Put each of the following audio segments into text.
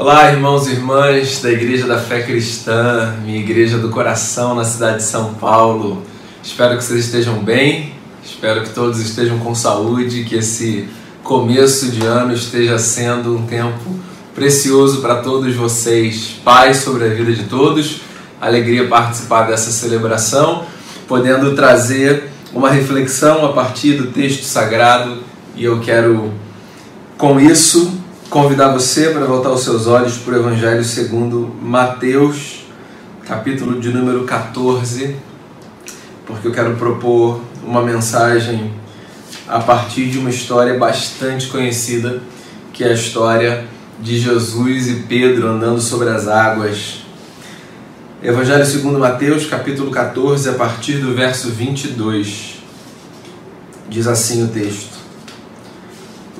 Olá, irmãos e irmãs da Igreja da Fé Cristã, minha igreja do coração na cidade de São Paulo. Espero que vocês estejam bem, espero que todos estejam com saúde, que esse começo de ano esteja sendo um tempo precioso para todos vocês. Paz sobre a vida de todos, alegria participar dessa celebração, podendo trazer uma reflexão a partir do texto sagrado e eu quero, com isso, convidar você para voltar os seus olhos para o Evangelho segundo Mateus, capítulo de número 14, porque eu quero propor uma mensagem a partir de uma história bastante conhecida, que é a história de Jesus e Pedro andando sobre as águas. Evangelho segundo Mateus, capítulo 14, a partir do verso 22. Diz assim o texto: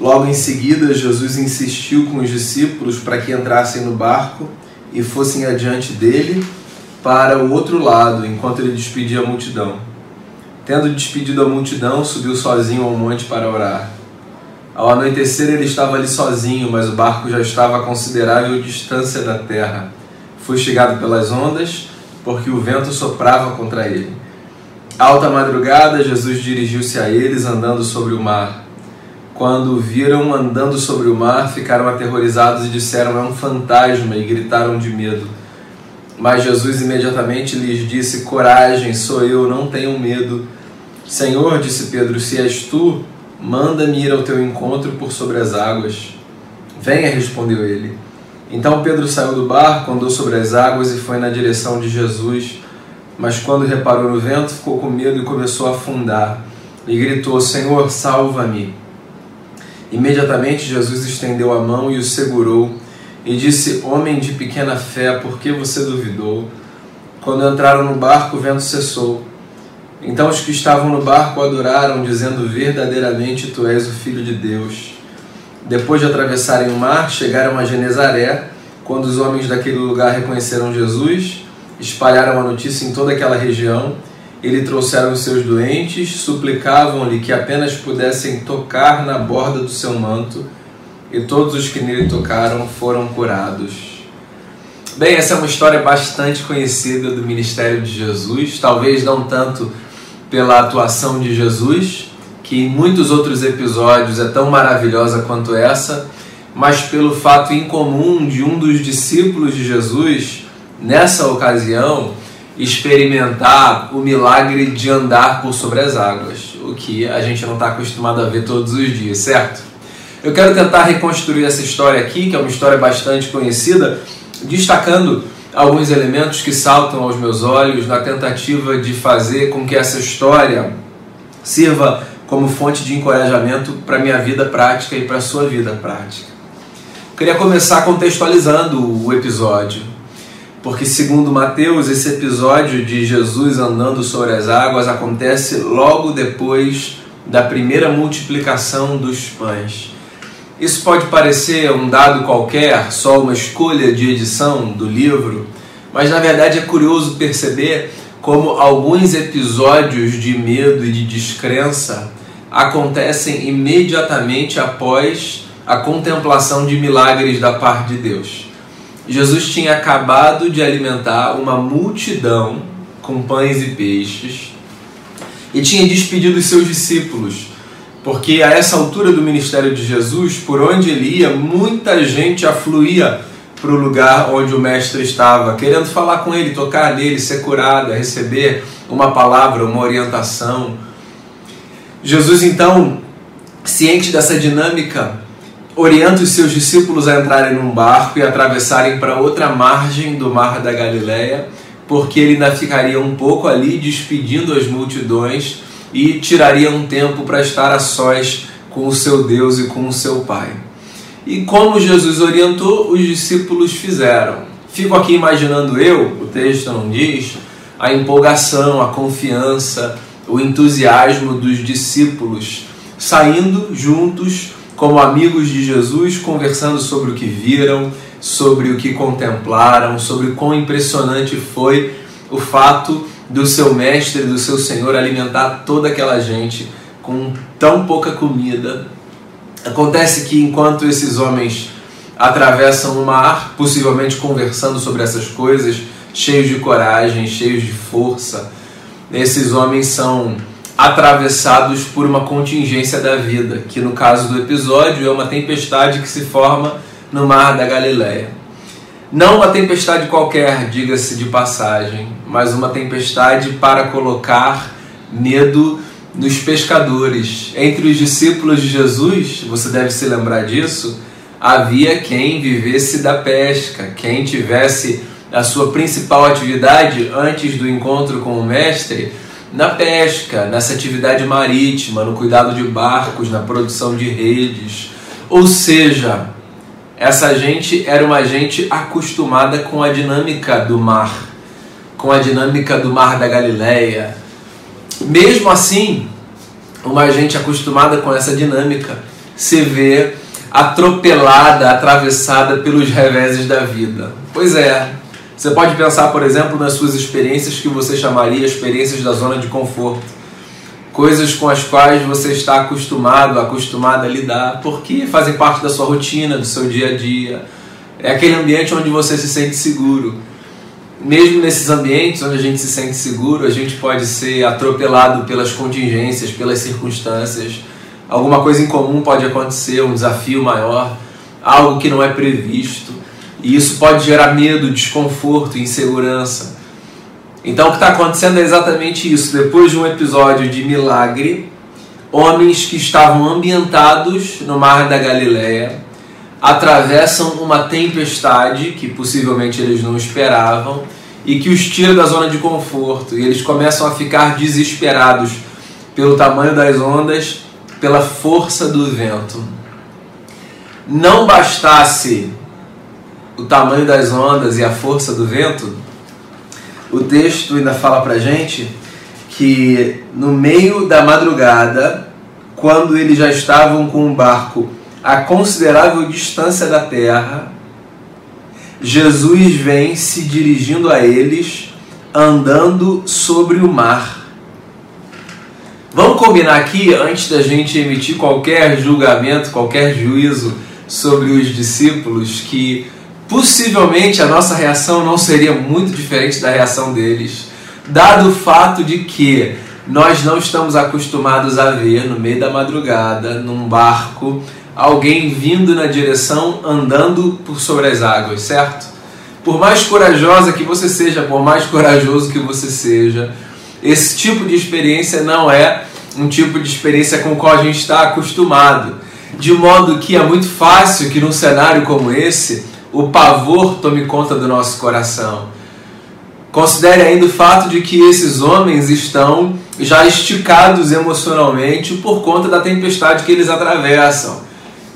Logo em seguida, Jesus insistiu com os discípulos para que entrassem no barco e fossem adiante dele para o outro lado, enquanto ele despedia a multidão. Tendo despedido a multidão, subiu sozinho ao monte para orar. Ao anoitecer, ele estava ali sozinho, mas o barco já estava a considerável distância da terra. Foi chegado pelas ondas, porque o vento soprava contra ele. Alta madrugada, Jesus dirigiu-se a eles andando sobre o mar. Quando viram andando sobre o mar, ficaram aterrorizados e disseram: É um fantasma, e gritaram de medo. Mas Jesus imediatamente lhes disse: Coragem, sou eu, não tenham medo. Senhor, disse Pedro, se és tu, manda-me ir ao teu encontro por sobre as águas. Venha, respondeu ele. Então Pedro saiu do barco, andou sobre as águas e foi na direção de Jesus. Mas quando reparou no vento, ficou com medo e começou a afundar. E gritou: Senhor, salva-me. Imediatamente Jesus estendeu a mão e o segurou e disse: Homem de pequena fé, por que você duvidou? Quando entraram no barco, o vento cessou. Então os que estavam no barco adoraram, dizendo: Verdadeiramente tu és o Filho de Deus. Depois de atravessarem o mar, chegaram a Genezaré. Quando os homens daquele lugar reconheceram Jesus, espalharam a notícia em toda aquela região ele trouxeram os seus doentes, suplicavam-lhe que apenas pudessem tocar na borda do seu manto, e todos os que nele tocaram foram curados. Bem, essa é uma história bastante conhecida do ministério de Jesus, talvez não tanto pela atuação de Jesus, que em muitos outros episódios é tão maravilhosa quanto essa, mas pelo fato incomum de um dos discípulos de Jesus, nessa ocasião, experimentar o milagre de andar por sobre as águas, o que a gente não está acostumado a ver todos os dias, certo? Eu quero tentar reconstruir essa história aqui, que é uma história bastante conhecida, destacando alguns elementos que saltam aos meus olhos na tentativa de fazer com que essa história sirva como fonte de encorajamento para minha vida prática e para sua vida prática. Queria começar contextualizando o episódio porque segundo Mateus, esse episódio de Jesus andando sobre as águas acontece logo depois da primeira multiplicação dos pães. Isso pode parecer um dado qualquer, só uma escolha de edição do livro, mas na verdade é curioso perceber como alguns episódios de medo e de descrença acontecem imediatamente após a contemplação de milagres da parte de Deus. Jesus tinha acabado de alimentar uma multidão com pães e peixes e tinha despedido os seus discípulos, porque a essa altura do ministério de Jesus, por onde ele ia, muita gente afluía para o lugar onde o mestre estava, querendo falar com ele, tocar nele, ser curada, receber uma palavra, uma orientação. Jesus então, ciente dessa dinâmica, orienta os seus discípulos a entrarem num barco e atravessarem para outra margem do mar da Galileia, porque ele ainda ficaria um pouco ali despedindo as multidões e tiraria um tempo para estar a sós com o seu Deus e com o seu Pai. E como Jesus orientou, os discípulos fizeram. Fico aqui imaginando eu, o texto não diz, a empolgação, a confiança, o entusiasmo dos discípulos saindo juntos como amigos de Jesus, conversando sobre o que viram, sobre o que contemplaram, sobre quão impressionante foi o fato do seu mestre, do seu Senhor alimentar toda aquela gente com tão pouca comida. Acontece que enquanto esses homens atravessam o mar, possivelmente conversando sobre essas coisas, cheios de coragem, cheios de força. Esses homens são atravessados por uma contingência da vida, que no caso do episódio é uma tempestade que se forma no mar da Galileia. Não uma tempestade qualquer, diga-se de passagem, mas uma tempestade para colocar medo nos pescadores. Entre os discípulos de Jesus, você deve se lembrar disso, havia quem vivesse da pesca, quem tivesse a sua principal atividade antes do encontro com o Mestre na pesca, nessa atividade marítima, no cuidado de barcos, na produção de redes. Ou seja, essa gente era uma gente acostumada com a dinâmica do mar, com a dinâmica do mar da Galileia. Mesmo assim, uma gente acostumada com essa dinâmica se vê atropelada, atravessada pelos reveses da vida. Pois é, você pode pensar, por exemplo, nas suas experiências que você chamaria experiências da zona de conforto. Coisas com as quais você está acostumado, acostumada a lidar, porque fazem parte da sua rotina, do seu dia a dia. É aquele ambiente onde você se sente seguro. Mesmo nesses ambientes onde a gente se sente seguro, a gente pode ser atropelado pelas contingências, pelas circunstâncias. Alguma coisa incomum pode acontecer, um desafio maior, algo que não é previsto. E isso pode gerar medo, desconforto, insegurança. Então o que está acontecendo é exatamente isso. Depois de um episódio de milagre, homens que estavam ambientados no mar da Galileia atravessam uma tempestade que possivelmente eles não esperavam e que os tira da zona de conforto e eles começam a ficar desesperados pelo tamanho das ondas, pela força do vento. Não bastasse o tamanho das ondas e a força do vento, o texto ainda fala para gente que no meio da madrugada, quando eles já estavam com o barco a considerável distância da terra, Jesus vem se dirigindo a eles, andando sobre o mar. Vamos combinar aqui, antes da gente emitir qualquer julgamento, qualquer juízo sobre os discípulos, que possivelmente a nossa reação não seria muito diferente da reação deles, dado o fato de que nós não estamos acostumados a ver no meio da madrugada, num barco, alguém vindo na direção andando por sobre as águas, certo? Por mais corajosa que você seja, por mais corajoso que você seja, esse tipo de experiência não é um tipo de experiência com o qual a gente está acostumado. De modo que é muito fácil que num cenário como esse o pavor tome conta do nosso coração. Considere ainda o fato de que esses homens estão já esticados emocionalmente por conta da tempestade que eles atravessam.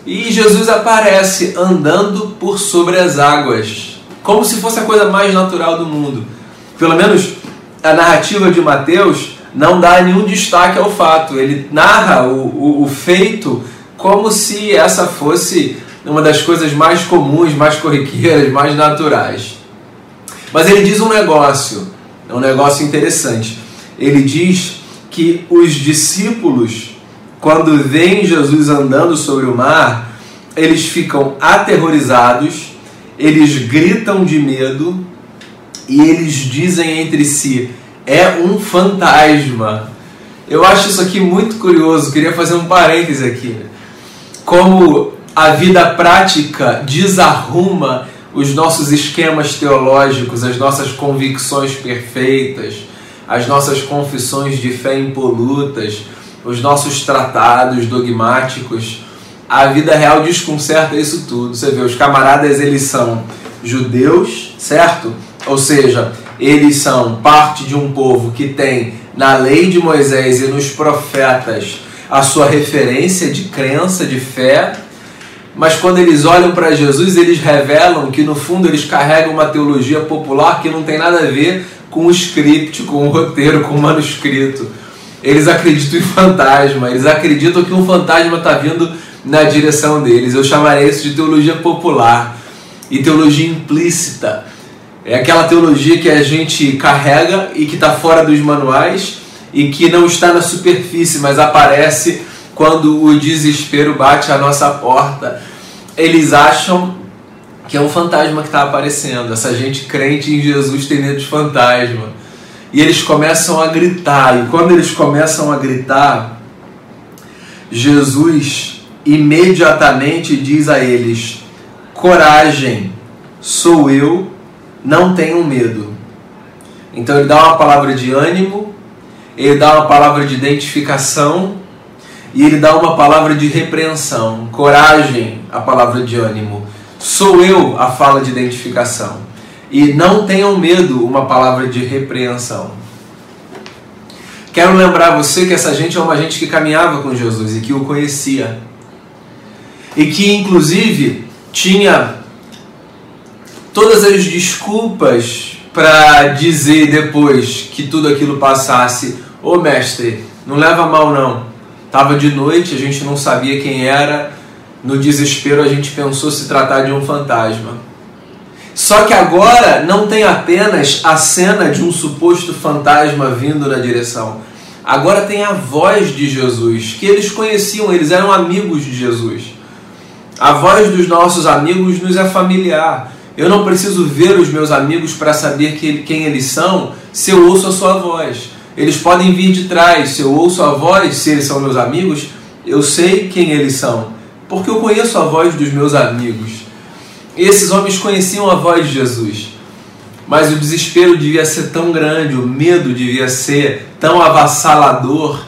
E Jesus aparece andando por sobre as águas, como se fosse a coisa mais natural do mundo. Pelo menos a narrativa de Mateus não dá nenhum destaque ao fato, ele narra o, o, o feito como se essa fosse uma das coisas mais comuns, mais corriqueiras, mais naturais. Mas ele diz um negócio, é um negócio interessante. Ele diz que os discípulos, quando veem Jesus andando sobre o mar, eles ficam aterrorizados, eles gritam de medo e eles dizem entre si: é um fantasma. Eu acho isso aqui muito curioso, queria fazer um parêntese aqui. Como a vida prática desarruma os nossos esquemas teológicos, as nossas convicções perfeitas, as nossas confissões de fé impolutas, os nossos tratados dogmáticos. A vida real desconcerta isso tudo. Você vê, os camaradas eles são judeus, certo? Ou seja, eles são parte de um povo que tem na lei de Moisés e nos profetas a sua referência de crença, de fé, mas quando eles olham para Jesus, eles revelam que no fundo eles carregam uma teologia popular que não tem nada a ver com o script, com o roteiro, com o manuscrito. Eles acreditam em fantasma, eles acreditam que um fantasma está vindo na direção deles. Eu chamaria isso de teologia popular e teologia implícita. É aquela teologia que a gente carrega e que está fora dos manuais e que não está na superfície, mas aparece quando o desespero bate à nossa porta. Eles acham que é um fantasma que está aparecendo. Essa gente crente em Jesus tem medo de fantasma. E eles começam a gritar, e quando eles começam a gritar, Jesus imediatamente diz a eles: Coragem, sou eu, não tenham medo. Então ele dá uma palavra de ânimo, ele dá uma palavra de identificação e ele dá uma palavra de repreensão. Coragem, a palavra de ânimo. Sou eu a fala de identificação. E não tenham medo, uma palavra de repreensão. Quero lembrar você que essa gente é uma gente que caminhava com Jesus e que o conhecia. E que, inclusive, tinha todas as desculpas para dizer depois que tudo aquilo passasse: Ô oh, mestre, não leva mal não. Tava de noite, a gente não sabia quem era, no desespero a gente pensou se tratar de um fantasma. Só que agora não tem apenas a cena de um suposto fantasma vindo na direção. Agora tem a voz de Jesus, que eles conheciam, eles eram amigos de Jesus. A voz dos nossos amigos nos é familiar. Eu não preciso ver os meus amigos para saber quem eles são se eu ouço a sua voz. Eles podem vir de trás, se eu ouço a voz, se eles são meus amigos, eu sei quem eles são porque eu conheço a voz dos meus amigos. E esses homens conheciam a voz de Jesus. Mas o desespero devia ser tão grande, o medo devia ser tão avassalador,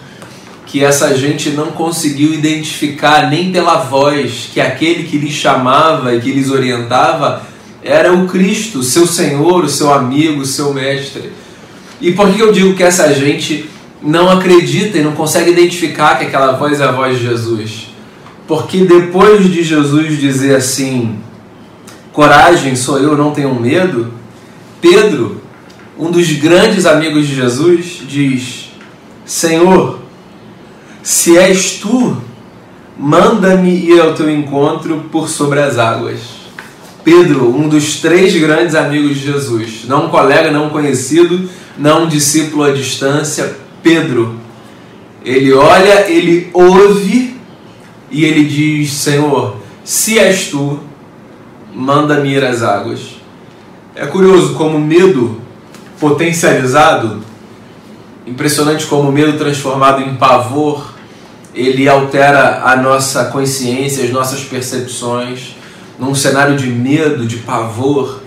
que essa gente não conseguiu identificar nem pela voz que aquele que lhes chamava e que lhes orientava era o Cristo, seu Senhor, o seu amigo, o seu mestre. E por que eu digo que essa gente não acredita e não consegue identificar que aquela voz é a voz de Jesus? Porque depois de Jesus dizer assim: Coragem, sou eu, não tenho medo, Pedro, um dos grandes amigos de Jesus, diz: Senhor, se és tu, manda-me ir ao teu encontro por sobre as águas. Pedro, um dos três grandes amigos de Jesus, não um colega, não um conhecido, não um discípulo à distância, Pedro. Ele olha, ele ouve e ele diz: Senhor, se és tu, manda-me ir às águas. É curioso como o medo potencializado, impressionante como o medo transformado em pavor, ele altera a nossa consciência, as nossas percepções. Num cenário de medo, de pavor,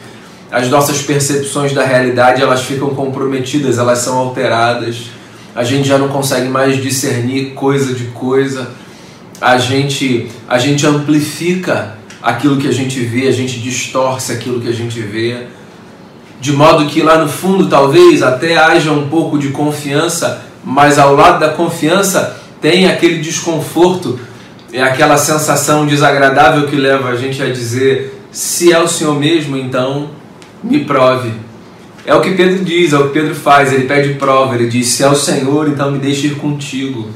as nossas percepções da realidade elas ficam comprometidas, elas são alteradas. A gente já não consegue mais discernir coisa de coisa a gente, a gente amplifica aquilo que a gente vê, a gente distorce aquilo que a gente vê, de modo que lá no fundo talvez até haja um pouco de confiança, mas ao lado da confiança tem aquele desconforto, é aquela sensação desagradável que leva a gente a dizer: se é o Senhor mesmo, então me prove. É o que Pedro diz, é o que Pedro faz, ele pede prova, ele diz: se é o Senhor, então me deixe ir contigo.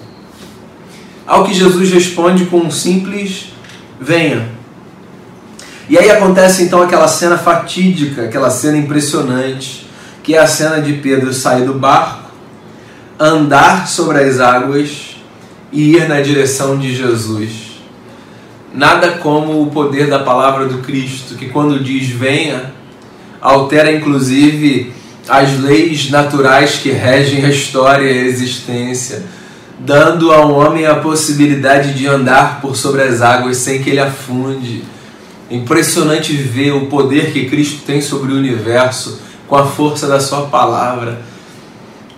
Ao que Jesus responde com um simples venha. E aí acontece então aquela cena fatídica, aquela cena impressionante, que é a cena de Pedro sair do barco, andar sobre as águas e ir na direção de Jesus. Nada como o poder da palavra do Cristo, que quando diz venha, altera inclusive as leis naturais que regem a história e a existência dando ao homem a possibilidade de andar por sobre as águas sem que ele afunde. Impressionante ver o poder que Cristo tem sobre o universo com a força da Sua palavra.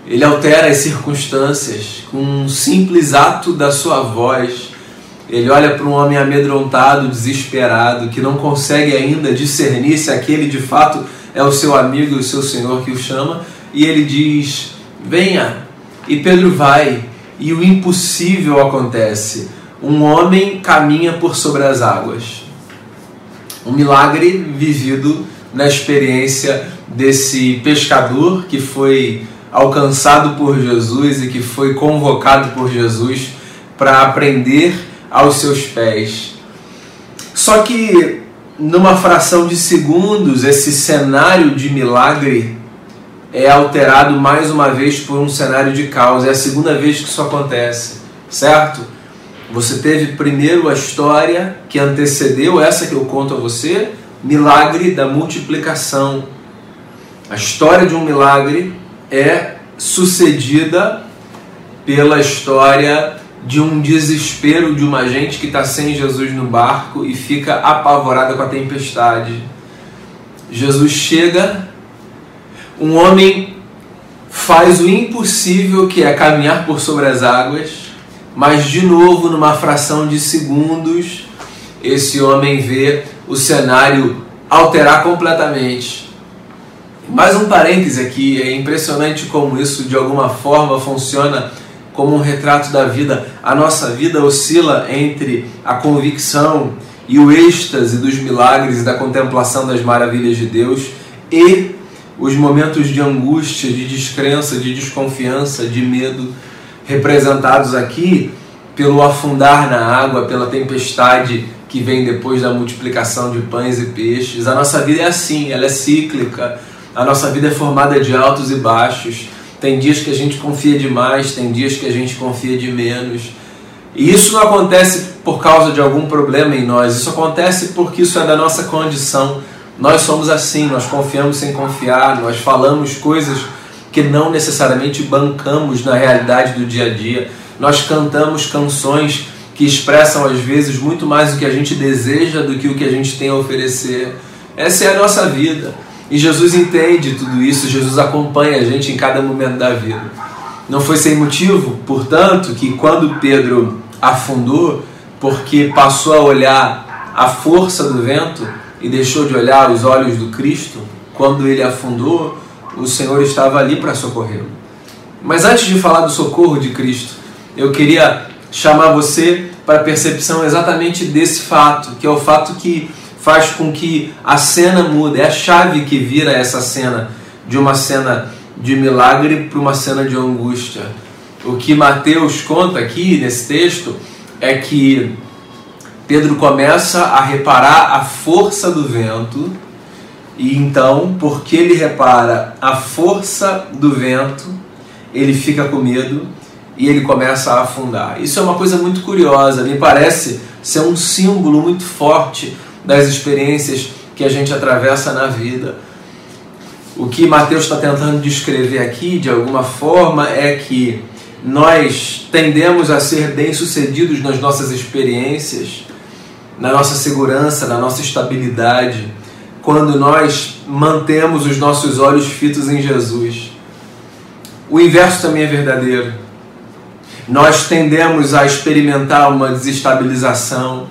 Ele altera as circunstâncias com um simples ato da Sua voz. Ele olha para um homem amedrontado, desesperado, que não consegue ainda discernir se aquele de fato é o seu amigo e o seu Senhor que o chama, e ele diz: Venha. E Pedro vai, e o impossível acontece. Um homem caminha por sobre as águas. Um milagre vivido na experiência desse pescador que foi alcançado por Jesus e que foi convocado por Jesus para aprender aos seus pés. Só que numa fração de segundos, esse cenário de milagre é alterado mais uma vez por um cenário de caos. É a segunda vez que isso acontece, certo? Você teve primeiro a história que antecedeu essa que eu conto a você, milagre da multiplicação. A história de um milagre é sucedida pela história de um desespero de uma gente que está sem Jesus no barco e fica apavorada com a tempestade. Jesus chega, um homem faz o impossível que é caminhar por sobre as águas, mas de novo, numa fração de segundos, esse homem vê o cenário alterar completamente. Mais um parêntese aqui, é impressionante como isso de alguma forma funciona como um retrato da vida. A nossa vida oscila entre a convicção e o êxtase dos milagres e da contemplação das maravilhas de Deus e os momentos de angústia, de descrença, de desconfiança, de medo, representados aqui pelo afundar na água, pela tempestade que vem depois da multiplicação de pães e peixes. A nossa vida é assim, ela é cíclica. A nossa vida é formada de altos e baixos. Tem dias que a gente confia demais, tem dias que a gente confia de menos. E isso não acontece por causa de algum problema em nós, isso acontece porque isso é da nossa condição. Nós somos assim, nós confiamos sem confiar, nós falamos coisas que não necessariamente bancamos na realidade do dia a dia. Nós cantamos canções que expressam às vezes muito mais o que a gente deseja do que o que a gente tem a oferecer. Essa é a nossa vida. E Jesus entende tudo isso, Jesus acompanha a gente em cada momento da vida. Não foi sem motivo, portanto, que quando Pedro afundou, porque passou a olhar a força do vento e deixou de olhar os olhos do Cristo, quando ele afundou, o Senhor estava ali para socorrê-lo. Mas antes de falar do socorro de Cristo, eu queria chamar você para a percepção exatamente desse fato, que é o fato que faz com que a cena mude, é a chave que vira essa cena de uma cena de milagre para uma cena de angústia. O que Mateus conta aqui nesse texto é que Pedro começa a reparar a força do vento, e então, porque ele repara a força do vento, ele fica com medo e ele começa a afundar. Isso é uma coisa muito curiosa, me parece ser um símbolo muito forte das experiências que a gente atravessa na vida. O que Mateus está tentando descrever aqui, de alguma forma, é que nós tendemos a ser bem-sucedidos nas nossas experiências, na nossa segurança, na nossa estabilidade, quando nós mantemos os nossos olhos fitos em Jesus. O inverso também é verdadeiro nós tendemos a experimentar uma desestabilização,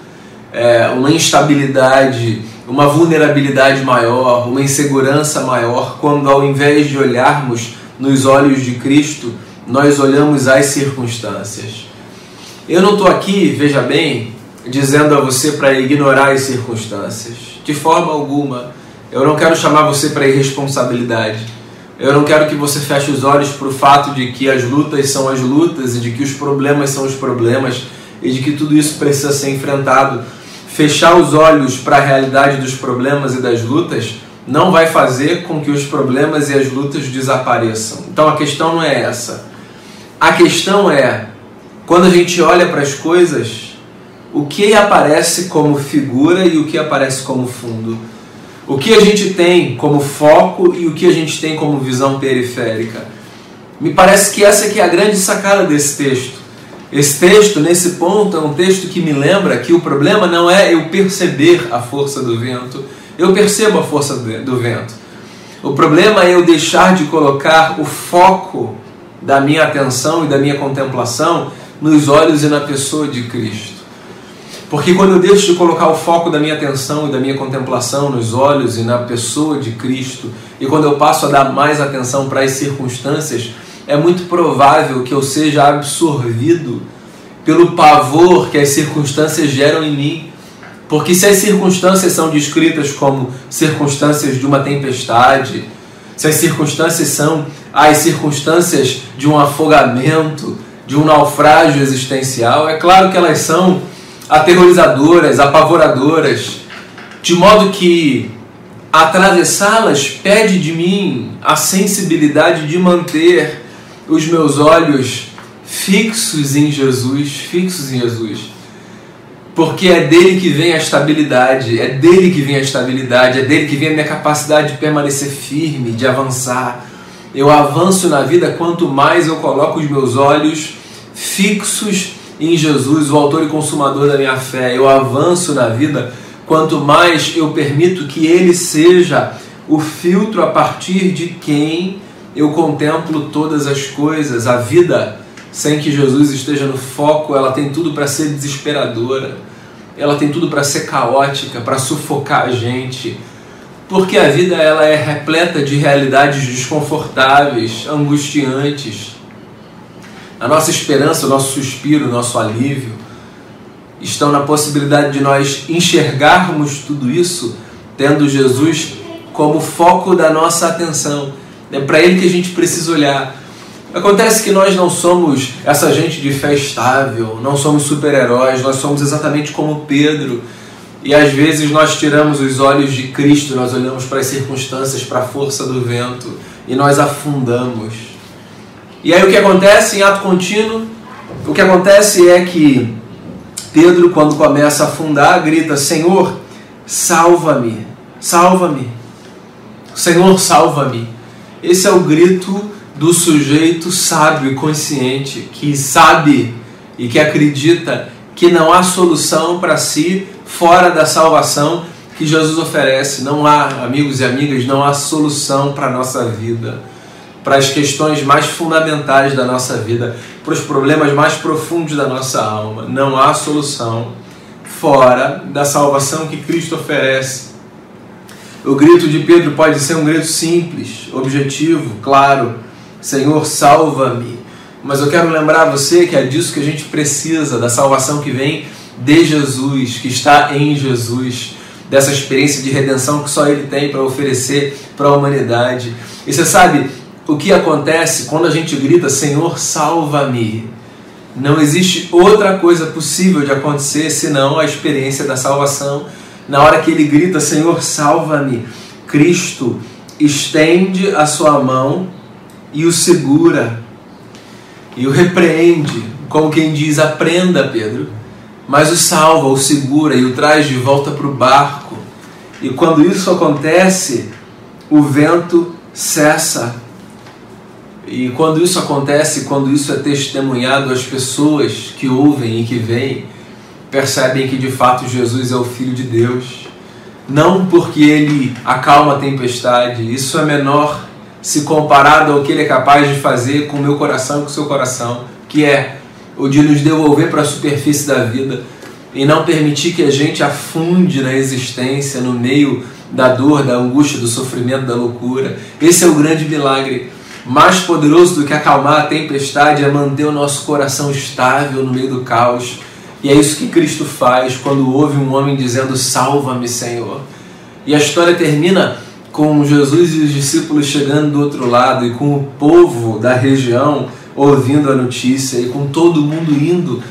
é, uma instabilidade, uma vulnerabilidade maior, uma insegurança maior, quando ao invés de olharmos nos olhos de Cristo, nós olhamos as circunstâncias. Eu não estou aqui, veja bem, dizendo a você para ignorar as circunstâncias, de forma alguma. Eu não quero chamar você para irresponsabilidade. Eu não quero que você feche os olhos para o fato de que as lutas são as lutas e de que os problemas são os problemas e de que tudo isso precisa ser enfrentado. Fechar os olhos para a realidade dos problemas e das lutas não vai fazer com que os problemas e as lutas desapareçam. Então a questão não é essa. A questão é, quando a gente olha para as coisas, o que aparece como figura e o que aparece como fundo o que a gente tem como foco e o que a gente tem como visão periférica. Me parece que essa é a grande sacada desse texto. Esse texto, nesse ponto, é um texto que me lembra que o problema não é eu perceber a força do vento, eu percebo a força do vento. O problema é eu deixar de colocar o foco da minha atenção e da minha contemplação nos olhos e na pessoa de Cristo. Porque quando eu deixo de colocar o foco da minha atenção e da minha contemplação nos olhos e na pessoa de Cristo, e quando eu passo a dar mais atenção para as circunstâncias, é muito provável que eu seja absorvido pelo pavor que as circunstâncias geram em mim. Porque se as circunstâncias são descritas como circunstâncias de uma tempestade, se as circunstâncias são as circunstâncias de um afogamento, de um naufrágio existencial, é claro que elas são aterrorizadoras, apavoradoras, de modo que atravessá-las pede de mim a sensibilidade de manter os meus olhos fixos em Jesus, fixos em Jesus. porque é dele que vem a estabilidade, é dele que vem a estabilidade, é dele que vem a minha capacidade de permanecer firme, de avançar. Eu avanço na vida quanto mais eu coloco os meus olhos fixos em Jesus, o autor e consumador da minha fé. Eu avanço na vida quanto mais eu permito que ele seja o filtro a partir de quem eu contemplo todas as coisas. A vida sem que Jesus esteja no foco, ela tem tudo para ser desesperadora, ela tem tudo para ser caótica, para sufocar a gente, porque a vida ela é repleta de realidades desconfortáveis, angustiantes. A nossa esperança, o nosso suspiro, o nosso alívio estão na possibilidade de nós enxergarmos tudo isso tendo Jesus como foco da nossa atenção. É para ele que a gente precisa olhar. Acontece que nós não somos essa gente de fé estável, não somos super-heróis, nós somos exatamente como Pedro. E às vezes nós tiramos os olhos de Cristo, nós olhamos para as circunstâncias, para a força do vento e nós afundamos. E aí o que acontece em ato contínuo? O que acontece é que Pedro, quando começa a afundar, grita: Senhor, salva-me, salva-me. Senhor, salva-me. Esse é o grito do sujeito sábio e consciente que sabe e que acredita que não há solução para si fora da salvação que Jesus oferece. Não há, amigos e amigas, não há solução para a nossa vida, para as questões mais fundamentais da nossa vida, para os problemas mais profundos da nossa alma. Não há solução fora da salvação que Cristo oferece. O grito de Pedro pode ser um grito simples, objetivo, claro, Senhor, salva-me. Mas eu quero lembrar você que é disso que a gente precisa, da salvação que vem de Jesus, que está em Jesus, dessa experiência de redenção que só Ele tem para oferecer para a humanidade. E você sabe o que acontece quando a gente grita: Senhor, salva-me? Não existe outra coisa possível de acontecer senão a experiência da salvação. Na hora que ele grita: Senhor, salva-me, Cristo estende a sua mão e o segura e o repreende, como quem diz: aprenda, Pedro, mas o salva, o segura e o traz de volta para o barco. E quando isso acontece, o vento cessa. E quando isso acontece, quando isso é testemunhado, as pessoas que ouvem e que veem percebem que de fato Jesus é o Filho de Deus. Não porque ele acalma a tempestade, isso é menor se comparado ao que ele é capaz de fazer com o meu coração e com o seu coração, que é o de nos devolver para a superfície da vida e não permitir que a gente afunde na existência, no meio da dor, da angústia, do sofrimento, da loucura. Esse é o grande milagre. Mais poderoso do que acalmar a tempestade é manter o nosso coração estável no meio do caos. E é isso que Cristo faz quando ouve um homem dizendo: Salva-me, Senhor. E a história termina com Jesus e os discípulos chegando do outro lado e com o povo da região ouvindo a notícia e com todo mundo indo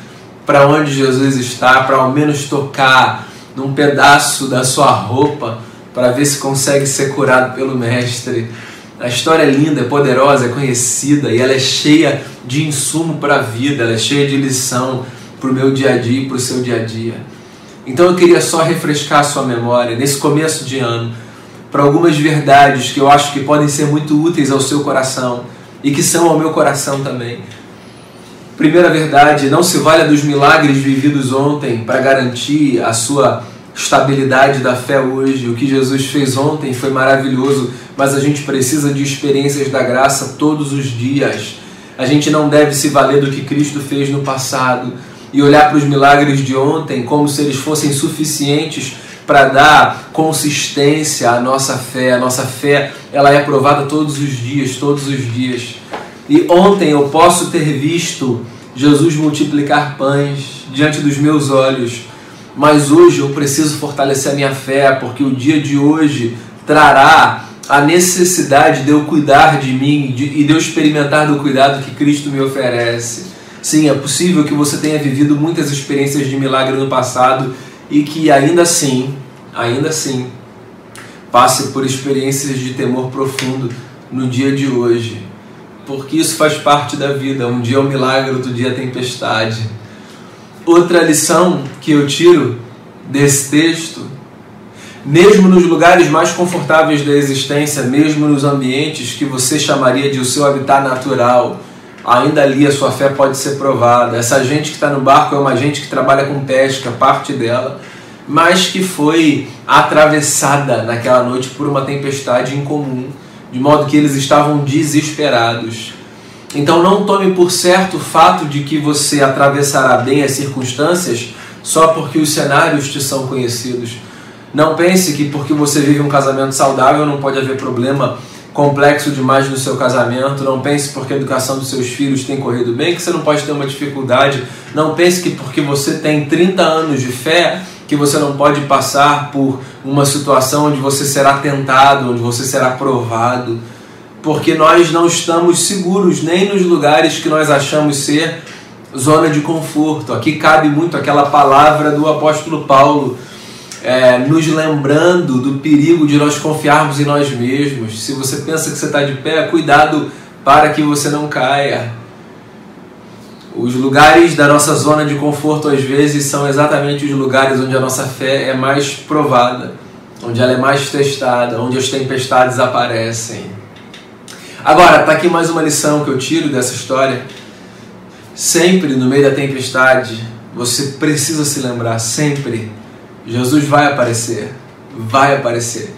para onde Jesus está, para ao menos tocar num pedaço da sua roupa para ver se consegue ser curado pelo Mestre. A história é linda, é poderosa, é conhecida e ela é cheia de insumo para a vida, ela é cheia de lição para o meu dia a dia e para o seu dia a dia. Então eu queria só refrescar a sua memória nesse começo de ano para algumas verdades que eu acho que podem ser muito úteis ao seu coração e que são ao meu coração também. Primeira verdade, não se valha dos milagres vividos ontem para garantir a sua estabilidade da fé hoje. O que Jesus fez ontem foi maravilhoso, mas a gente precisa de experiências da graça todos os dias. A gente não deve se valer do que Cristo fez no passado e olhar para os milagres de ontem como se eles fossem suficientes para dar consistência à nossa fé. A nossa fé ela é provada todos os dias, todos os dias. E ontem eu posso ter visto Jesus multiplicar pães diante dos meus olhos, mas hoje eu preciso fortalecer a minha fé, porque o dia de hoje trará a necessidade de eu cuidar de mim e de eu experimentar do cuidado que Cristo me oferece. Sim, é possível que você tenha vivido muitas experiências de milagre no passado e que ainda assim, ainda assim, passe por experiências de temor profundo no dia de hoje. Porque isso faz parte da vida. Um dia é um milagre, outro dia é tempestade. outra lição que eu tiro desse texto, mesmo nos lugares mais confortáveis da existência, mesmo nos ambientes que você chamaria de o seu habitat natural, ainda ali a sua fé pode ser provada. Essa gente que está no barco é uma gente que trabalha com pesca, parte dela, mas que foi atravessada naquela noite por uma tempestade incomum, de modo que eles estavam desesperados. Então não tome por certo o fato de que você atravessará bem as circunstâncias só porque os cenários te são conhecidos. Não pense que porque você vive um casamento saudável não pode haver problema complexo demais no seu casamento. Não pense porque a educação dos seus filhos tem corrido bem que você não pode ter uma dificuldade. Não pense que porque você tem 30 anos de fé que você não pode passar por uma situação onde você será tentado, onde você será provado. Porque nós não estamos seguros nem nos lugares que nós achamos ser zona de conforto. Aqui cabe muito aquela palavra do apóstolo Paulo é, nos lembrando do perigo de nós confiarmos em nós mesmos. Se você pensa que você está de pé, cuidado para que você não caia. Os lugares da nossa zona de conforto às vezes são exatamente os lugares onde a nossa fé é mais provada, onde ela é mais testada, onde as tempestades aparecem. Agora, está aqui mais uma lição que eu tiro dessa história. Sempre no meio da tempestade, você precisa se lembrar, sempre Jesus vai aparecer, vai aparecer.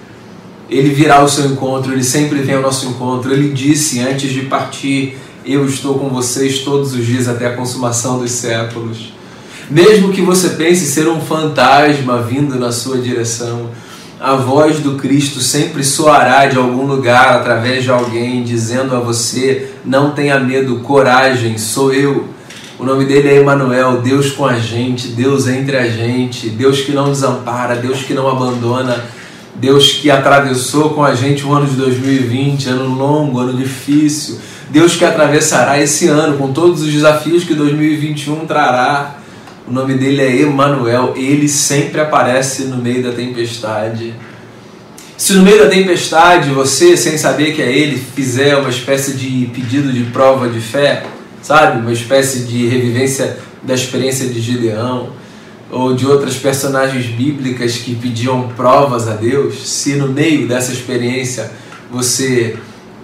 Ele virá ao seu encontro, ele sempre vem ao nosso encontro. Ele disse antes de partir: Eu estou com vocês todos os dias até a consumação dos séculos. Mesmo que você pense ser um fantasma vindo na sua direção, a voz do Cristo sempre soará de algum lugar através de alguém dizendo a você: Não tenha medo, coragem, sou eu. O nome dele é Emanuel, Deus com a gente, Deus entre a gente, Deus que não desampara, Deus que não abandona, Deus que atravessou com a gente o ano de 2020, ano longo, ano difícil, Deus que atravessará esse ano com todos os desafios que 2021 trará. O nome dele é Emanuel, ele sempre aparece no meio da tempestade. Se no meio da tempestade você, sem saber que é ele, fizer uma espécie de pedido de prova de fé, sabe? Uma espécie de revivência da experiência de Gideão ou de outras personagens bíblicas que pediam provas a Deus. Se no meio dessa experiência você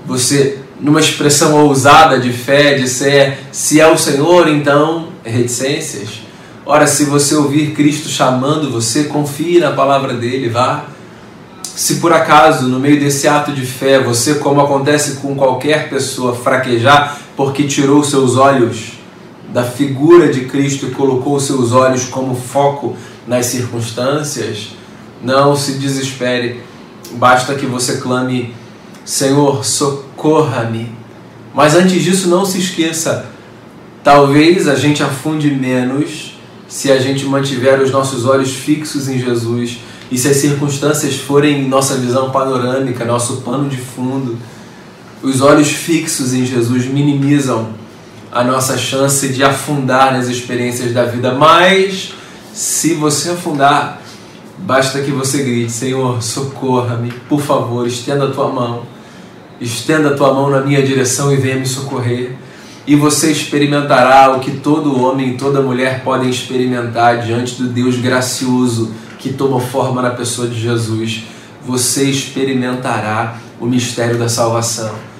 você numa expressão ousada de fé disser se é o Senhor, então reticências. Ora, se você ouvir Cristo chamando você, confie na palavra dele, vá. Se por acaso, no meio desse ato de fé, você, como acontece com qualquer pessoa, fraquejar, porque tirou seus olhos da figura de Cristo e colocou seus olhos como foco nas circunstâncias, não se desespere. Basta que você clame: Senhor, socorra-me. Mas antes disso, não se esqueça: talvez a gente afunde menos se a gente mantiver os nossos olhos fixos em Jesus e se as circunstâncias forem nossa visão panorâmica, nosso pano de fundo os olhos fixos em Jesus minimizam a nossa chance de afundar nas experiências da vida, mas se você afundar, basta que você grite: Senhor, socorra-me, por favor, estenda a tua mão, estenda a tua mão na minha direção e venha me socorrer. E você experimentará o que todo homem e toda mulher podem experimentar diante do Deus gracioso que toma forma na pessoa de Jesus. Você experimentará o mistério da salvação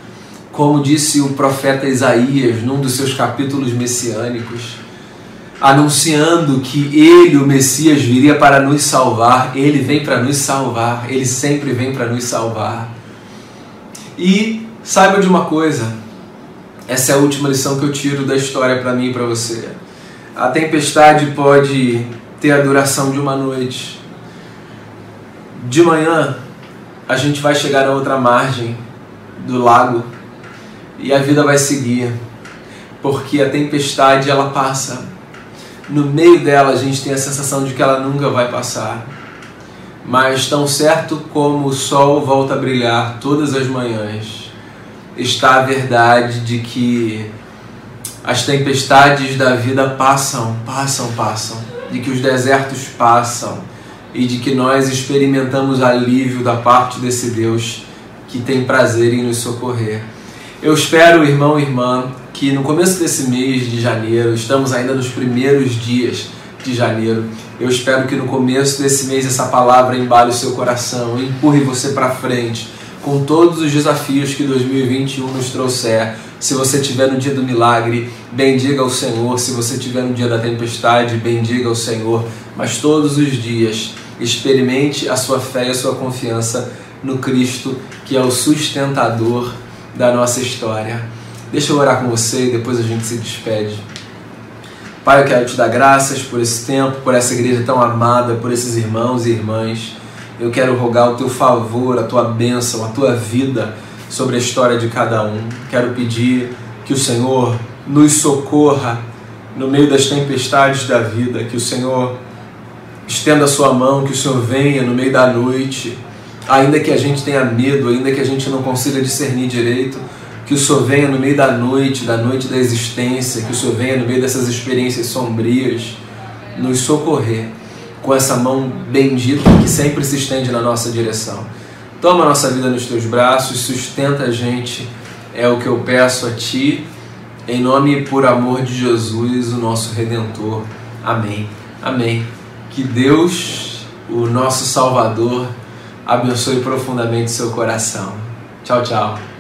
como disse o profeta Isaías num dos seus capítulos messiânicos, anunciando que ele, o Messias, viria para nos salvar. Ele vem para nos salvar, ele sempre vem para nos salvar. E saiba de uma coisa, essa é a última lição que eu tiro da história para mim e para você. A tempestade pode ter a duração de uma noite. De manhã, a gente vai chegar na outra margem do lago e a vida vai seguir, porque a tempestade ela passa. No meio dela a gente tem a sensação de que ela nunca vai passar. Mas tão certo como o sol volta a brilhar todas as manhãs, está a verdade de que as tempestades da vida passam, passam, passam, de que os desertos passam e de que nós experimentamos alívio da parte desse Deus que tem prazer em nos socorrer. Eu espero, irmão e irmã, que no começo desse mês de janeiro, estamos ainda nos primeiros dias de janeiro. Eu espero que no começo desse mês essa palavra embale o seu coração, empurre você para frente com todos os desafios que 2021 nos trouxer. Se você estiver no dia do milagre, bendiga o Senhor. Se você estiver no dia da tempestade, bendiga o Senhor. Mas todos os dias, experimente a sua fé e a sua confiança no Cristo, que é o sustentador da nossa história. Deixa eu orar com você e depois a gente se despede. Pai, eu quero te dar graças por esse tempo, por essa igreja tão amada, por esses irmãos e irmãs. Eu quero rogar o teu favor, a tua bênção, a tua vida sobre a história de cada um. Quero pedir que o Senhor nos socorra no meio das tempestades da vida, que o Senhor estenda a sua mão, que o Senhor venha no meio da noite, ainda que a gente tenha medo, ainda que a gente não consiga discernir direito que o Senhor venha no meio da noite, da noite da existência, que o Senhor venha no meio dessas experiências sombrias, nos socorrer com essa mão bendita que sempre se estende na nossa direção. Toma nossa vida nos teus braços, sustenta a gente, é o que eu peço a Ti, em nome e por amor de Jesus, o nosso Redentor. Amém. Amém. Que Deus, o nosso Salvador, abençoe profundamente seu coração. Tchau, tchau.